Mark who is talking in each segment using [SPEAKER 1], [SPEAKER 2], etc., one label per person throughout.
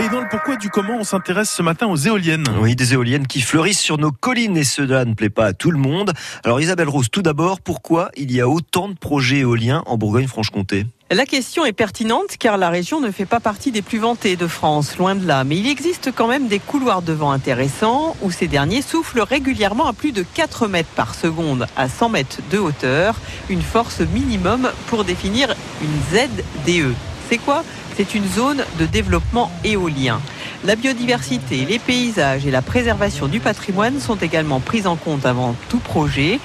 [SPEAKER 1] Et dans le pourquoi du comment, on s'intéresse ce matin aux éoliennes.
[SPEAKER 2] Oui, des éoliennes qui fleurissent sur nos collines et cela ne plaît pas à tout le monde. Alors Isabelle Rose, tout d'abord, pourquoi il y a autant de projets éoliens en Bourgogne-Franche-Comté?
[SPEAKER 3] La question est pertinente car la région ne fait pas partie des plus vantées de France, loin de là. Mais il existe quand même des couloirs de vent intéressants où ces derniers soufflent régulièrement à plus de 4 mètres par seconde à 100 mètres de hauteur, une force minimum pour définir une ZDE. C'est quoi? C'est une zone de développement éolien. La biodiversité, les paysages et la préservation du patrimoine sont également prises en compte avant tout projet.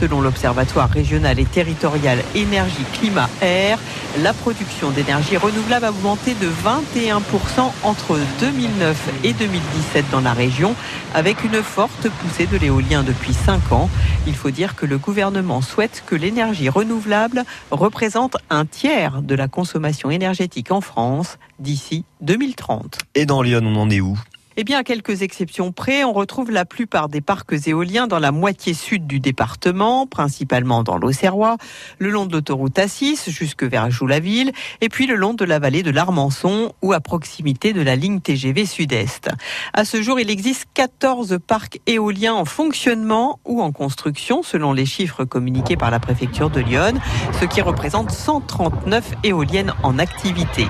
[SPEAKER 3] Selon l'Observatoire régional et territorial énergie, climat, air, la production d'énergie renouvelable a augmenté de 21% entre 2009 et 2017 dans la région, avec une forte poussée de l'éolien depuis 5 ans. Il faut dire que le gouvernement souhaite que l'énergie renouvelable représente un tiers de la consommation énergétique en France d'ici 2030.
[SPEAKER 2] Et dans Lyon, on en est où?
[SPEAKER 3] Eh bien, à quelques exceptions près, on retrouve la plupart des parcs éoliens dans la moitié sud du département, principalement dans l'Auxerrois, le long de l'autoroute A6 jusque vers Joux-la-Ville, et puis le long de la vallée de l'Armançon ou à proximité de la ligne TGV Sud-Est. À ce jour, il existe 14 parcs éoliens en fonctionnement ou en construction, selon les chiffres communiqués par la préfecture de Lyon, ce qui représente 139 éoliennes en activité.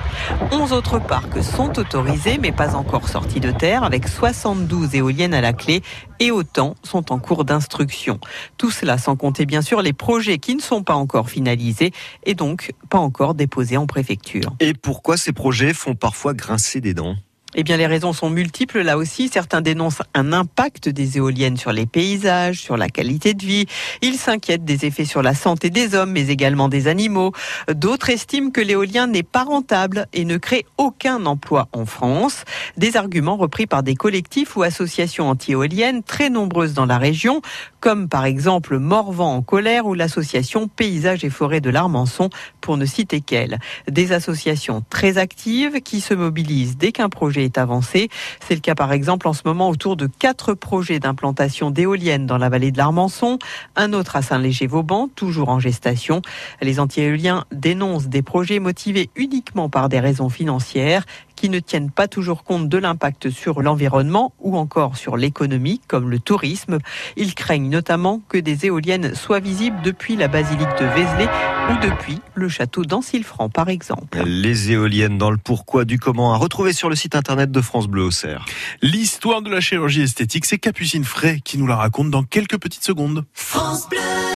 [SPEAKER 3] 11 autres parcs sont autorisés, mais pas encore sortis de terre avec 72 éoliennes à la clé et autant sont en cours d'instruction. Tout cela sans compter bien sûr les projets qui ne sont pas encore finalisés et donc pas encore déposés en préfecture.
[SPEAKER 2] Et pourquoi ces projets font parfois grincer des dents?
[SPEAKER 3] Eh bien, les raisons sont multiples. Là aussi, certains dénoncent un impact des éoliennes sur les paysages, sur la qualité de vie. Ils s'inquiètent des effets sur la santé des hommes, mais également des animaux. D'autres estiment que l'éolien n'est pas rentable et ne crée aucun emploi en France. Des arguments repris par des collectifs ou associations anti-éoliennes très nombreuses dans la région, comme par exemple Morvan en colère ou l'association Paysages et Forêts de l'Armançon, pour ne citer qu'elles. Des associations très actives qui se mobilisent dès qu'un projet est avancé. C'est le cas par exemple en ce moment autour de quatre projets d'implantation d'éoliennes dans la vallée de l'Armançon, un autre à Saint-Léger-Vauban, toujours en gestation. Les anti-éoliens dénoncent des projets motivés uniquement par des raisons financières qui ne tiennent pas toujours compte de l'impact sur l'environnement ou encore sur l'économie, comme le tourisme. Ils craignent notamment que des éoliennes soient visibles depuis la basilique de Vézelay ou depuis le château d'Ancilfranc, par exemple.
[SPEAKER 2] Les éoliennes dans le pourquoi du comment à retrouver sur le site internet de France Bleu Auxerre.
[SPEAKER 1] L'histoire de la chirurgie esthétique, c'est Capucine Fray qui nous la raconte dans quelques petites secondes. France Bleu